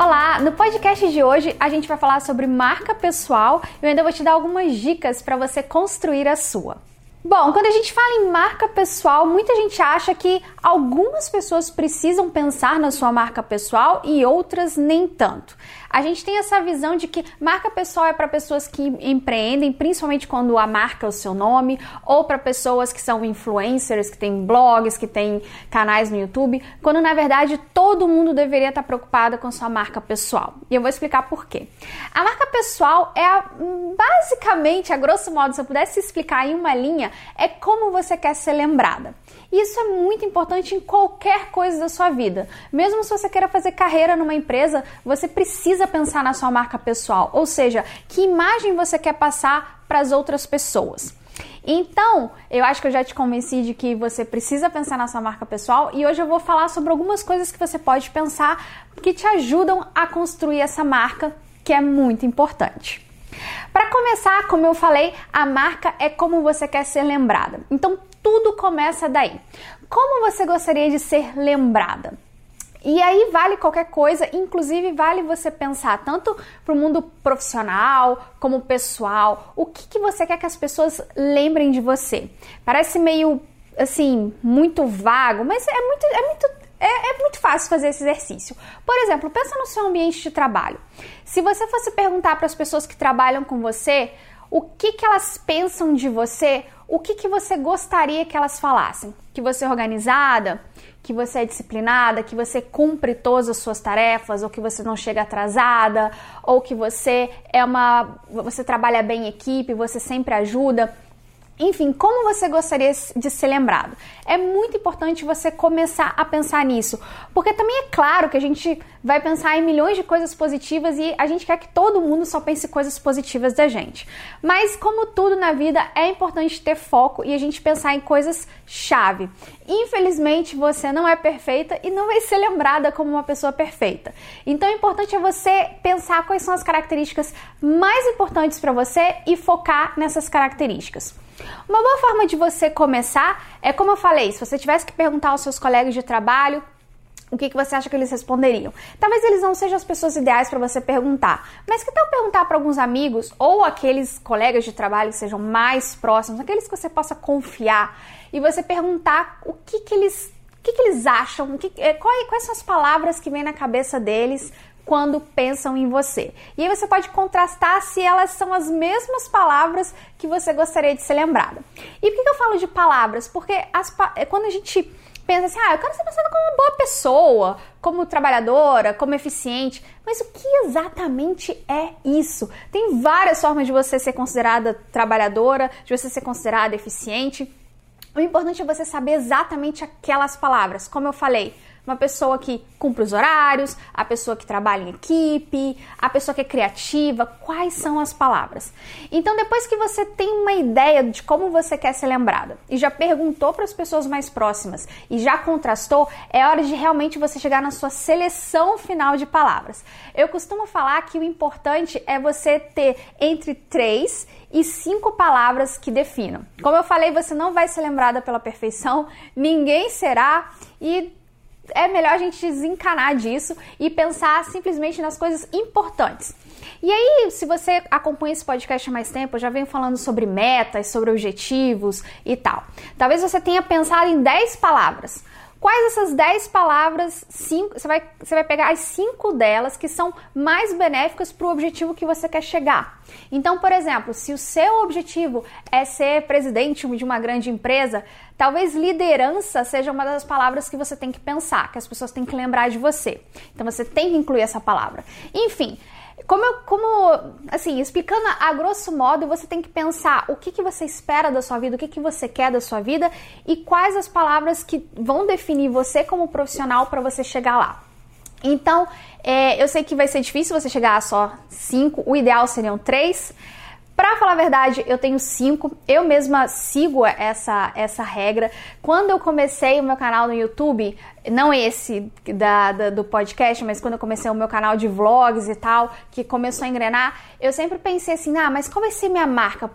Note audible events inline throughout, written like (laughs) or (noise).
Olá, no podcast de hoje a gente vai falar sobre marca pessoal e eu ainda vou te dar algumas dicas para você construir a sua. Bom, quando a gente fala em marca pessoal, muita gente acha que algumas pessoas precisam pensar na sua marca pessoal e outras nem tanto. A gente tem essa visão de que marca pessoal é para pessoas que empreendem, principalmente quando a marca é o seu nome, ou para pessoas que são influencers, que têm blogs, que têm canais no YouTube, quando na verdade todo mundo deveria estar preocupado com sua marca pessoal. E eu vou explicar por quê. A marca pessoal é a, basicamente, a grosso modo, se eu pudesse explicar em uma linha, é como você quer ser lembrada. Isso é muito importante em qualquer coisa da sua vida. Mesmo se você queira fazer carreira numa empresa, você precisa pensar na sua marca pessoal, ou seja, que imagem você quer passar para as outras pessoas. Então, eu acho que eu já te convenci de que você precisa pensar na sua marca pessoal e hoje eu vou falar sobre algumas coisas que você pode pensar que te ajudam a construir essa marca, que é muito importante. Para começar, como eu falei, a marca é como você quer ser lembrada. Então, tudo começa daí. Como você gostaria de ser lembrada? E aí vale qualquer coisa, inclusive vale você pensar tanto para o mundo profissional como pessoal, o que, que você quer que as pessoas lembrem de você. Parece meio assim, muito vago, mas é muito, é muito, é, é muito fácil fazer esse exercício. Por exemplo, pensa no seu ambiente de trabalho. Se você fosse perguntar para as pessoas que trabalham com você o que, que elas pensam de você, o que, que você gostaria que elas falassem? Que você é organizada, que você é disciplinada, que você cumpre todas as suas tarefas, ou que você não chega atrasada, ou que você é uma. você trabalha bem em equipe, você sempre ajuda. Enfim, como você gostaria de ser lembrado? É muito importante você começar a pensar nisso, porque também é claro que a gente vai pensar em milhões de coisas positivas e a gente quer que todo mundo só pense coisas positivas da gente. Mas como tudo na vida, é importante ter foco e a gente pensar em coisas chave. Infelizmente, você não é perfeita e não vai ser lembrada como uma pessoa perfeita. Então, o importante é você pensar quais são as características mais importantes para você e focar nessas características. Uma boa forma de você começar é como eu falei, se você tivesse que perguntar aos seus colegas de trabalho, o que, que você acha que eles responderiam? Talvez eles não sejam as pessoas ideais para você perguntar, mas que tal perguntar para alguns amigos ou aqueles colegas de trabalho que sejam mais próximos, aqueles que você possa confiar, e você perguntar o que, que eles o que, que eles acham, que, é, quais, quais são as palavras que vêm na cabeça deles quando pensam em você. E aí você pode contrastar se elas são as mesmas palavras que você gostaria de ser lembrada. E por que eu falo de palavras? Porque as, é quando a gente pensa assim, ah, eu quero ser pensada como uma boa pessoa, como trabalhadora, como eficiente. Mas o que exatamente é isso? Tem várias formas de você ser considerada trabalhadora, de você ser considerada eficiente. O importante é você saber exatamente aquelas palavras. Como eu falei, uma pessoa que cumpre os horários, a pessoa que trabalha em equipe, a pessoa que é criativa, quais são as palavras. Então, depois que você tem uma ideia de como você quer ser lembrada e já perguntou para as pessoas mais próximas e já contrastou, é hora de realmente você chegar na sua seleção final de palavras. Eu costumo falar que o importante é você ter entre três e cinco palavras que definam. Como eu falei, você não vai ser lembrada pela perfeição, ninguém será e é melhor a gente desencanar disso e pensar simplesmente nas coisas importantes. E aí, se você acompanha esse podcast há mais tempo, eu já venho falando sobre metas, sobre objetivos e tal. Talvez você tenha pensado em 10 palavras. Quais essas 10 palavras, cinco, você, vai, você vai pegar as 5 delas que são mais benéficas para o objetivo que você quer chegar. Então, por exemplo, se o seu objetivo é ser presidente de uma grande empresa, talvez liderança seja uma das palavras que você tem que pensar, que as pessoas têm que lembrar de você. Então, você tem que incluir essa palavra. Enfim, como, eu, como, assim, explicando a grosso modo, você tem que pensar o que, que você espera da sua vida, o que, que você quer da sua vida e quais as palavras que vão definir você como profissional para você chegar lá. Então, é, eu sei que vai ser difícil você chegar a só cinco, o ideal seriam três. Pra falar a verdade, eu tenho cinco. Eu mesma sigo essa, essa regra. Quando eu comecei o meu canal no YouTube, não esse da, da, do podcast, mas quando eu comecei o meu canal de vlogs e tal, que começou a engrenar, eu sempre pensei assim: ah, mas qual vai ser minha marca?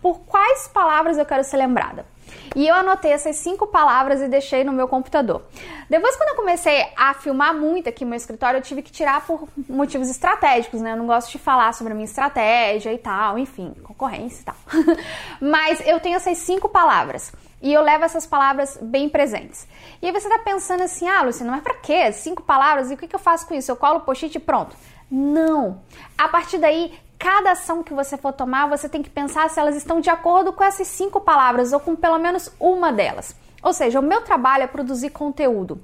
Por quais palavras eu quero ser lembrada? E eu anotei essas cinco palavras e deixei no meu computador. Depois, quando eu comecei a filmar muito aqui no meu escritório, eu tive que tirar por motivos estratégicos, né? Eu não gosto de falar sobre a minha estratégia e tal, enfim, concorrência e tal. (laughs) Mas eu tenho essas cinco palavras. E eu levo essas palavras bem presentes. E aí você tá pensando assim, ah, Luciana, mas pra quê? Cinco palavras? E o que, que eu faço com isso? Eu colo o post-it e pronto. Não! A partir daí, cada ação que você for tomar, você tem que pensar se elas estão de acordo com essas cinco palavras ou com pelo menos uma delas. Ou seja, o meu trabalho é produzir conteúdo.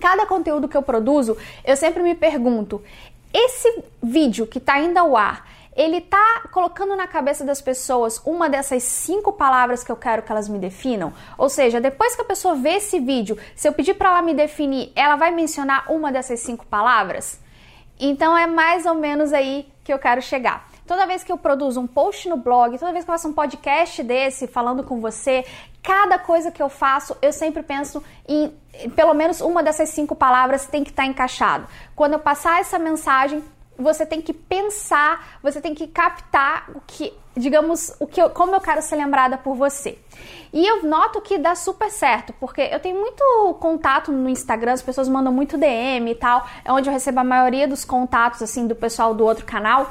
Cada conteúdo que eu produzo, eu sempre me pergunto: esse vídeo que está indo ao ar, ele está colocando na cabeça das pessoas uma dessas cinco palavras que eu quero que elas me definam? Ou seja, depois que a pessoa vê esse vídeo, se eu pedir para ela me definir, ela vai mencionar uma dessas cinco palavras? Então é mais ou menos aí que eu quero chegar. Toda vez que eu produzo um post no blog, toda vez que eu faço um podcast desse falando com você, cada coisa que eu faço, eu sempre penso em pelo menos uma dessas cinco palavras tem que estar tá encaixado. Quando eu passar essa mensagem, você tem que pensar, você tem que captar o que, digamos, o que eu, como eu quero ser lembrada por você. E eu noto que dá super certo, porque eu tenho muito contato no Instagram, as pessoas mandam muito DM e tal, é onde eu recebo a maioria dos contatos assim do pessoal do outro canal.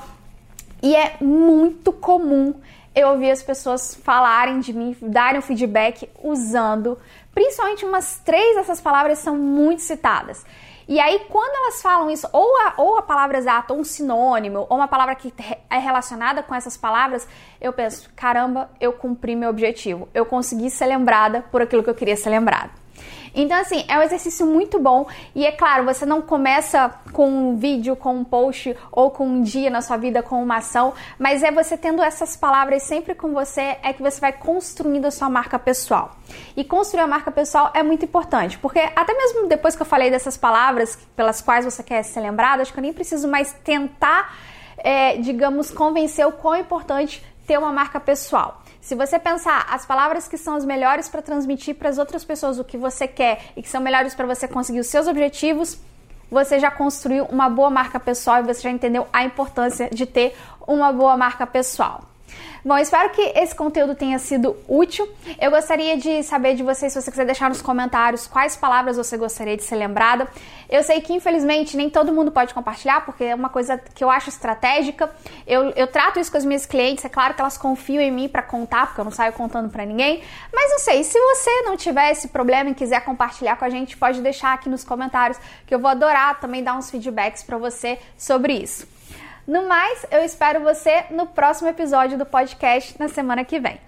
E é muito comum eu ouvir as pessoas falarem de mim, darem um feedback usando, principalmente umas três dessas palavras são muito citadas. E aí, quando elas falam isso, ou a, ou a palavra exata, ou um sinônimo, ou uma palavra que é relacionada com essas palavras, eu penso: caramba, eu cumpri meu objetivo. Eu consegui ser lembrada por aquilo que eu queria ser lembrada. Então, assim, é um exercício muito bom. E é claro, você não começa com um vídeo, com um post ou com um dia na sua vida, com uma ação, mas é você tendo essas palavras sempre com você, é que você vai construindo a sua marca pessoal. E construir a marca pessoal é muito importante, porque até mesmo depois que eu falei dessas palavras pelas quais você quer ser lembrado, acho que eu nem preciso mais tentar, é, digamos, convencer o quão importante ter uma marca pessoal. Se você pensar as palavras que são as melhores para transmitir para as outras pessoas o que você quer e que são melhores para você conseguir os seus objetivos, você já construiu uma boa marca pessoal e você já entendeu a importância de ter uma boa marca pessoal. Bom, espero que esse conteúdo tenha sido útil. Eu gostaria de saber de vocês, se você quiser deixar nos comentários quais palavras você gostaria de ser lembrada. Eu sei que, infelizmente, nem todo mundo pode compartilhar, porque é uma coisa que eu acho estratégica. Eu, eu trato isso com as minhas clientes, é claro que elas confiam em mim para contar, porque eu não saio contando para ninguém. Mas não sei, se você não tiver esse problema e quiser compartilhar com a gente, pode deixar aqui nos comentários, que eu vou adorar também dar uns feedbacks para você sobre isso. No mais, eu espero você no próximo episódio do podcast na semana que vem.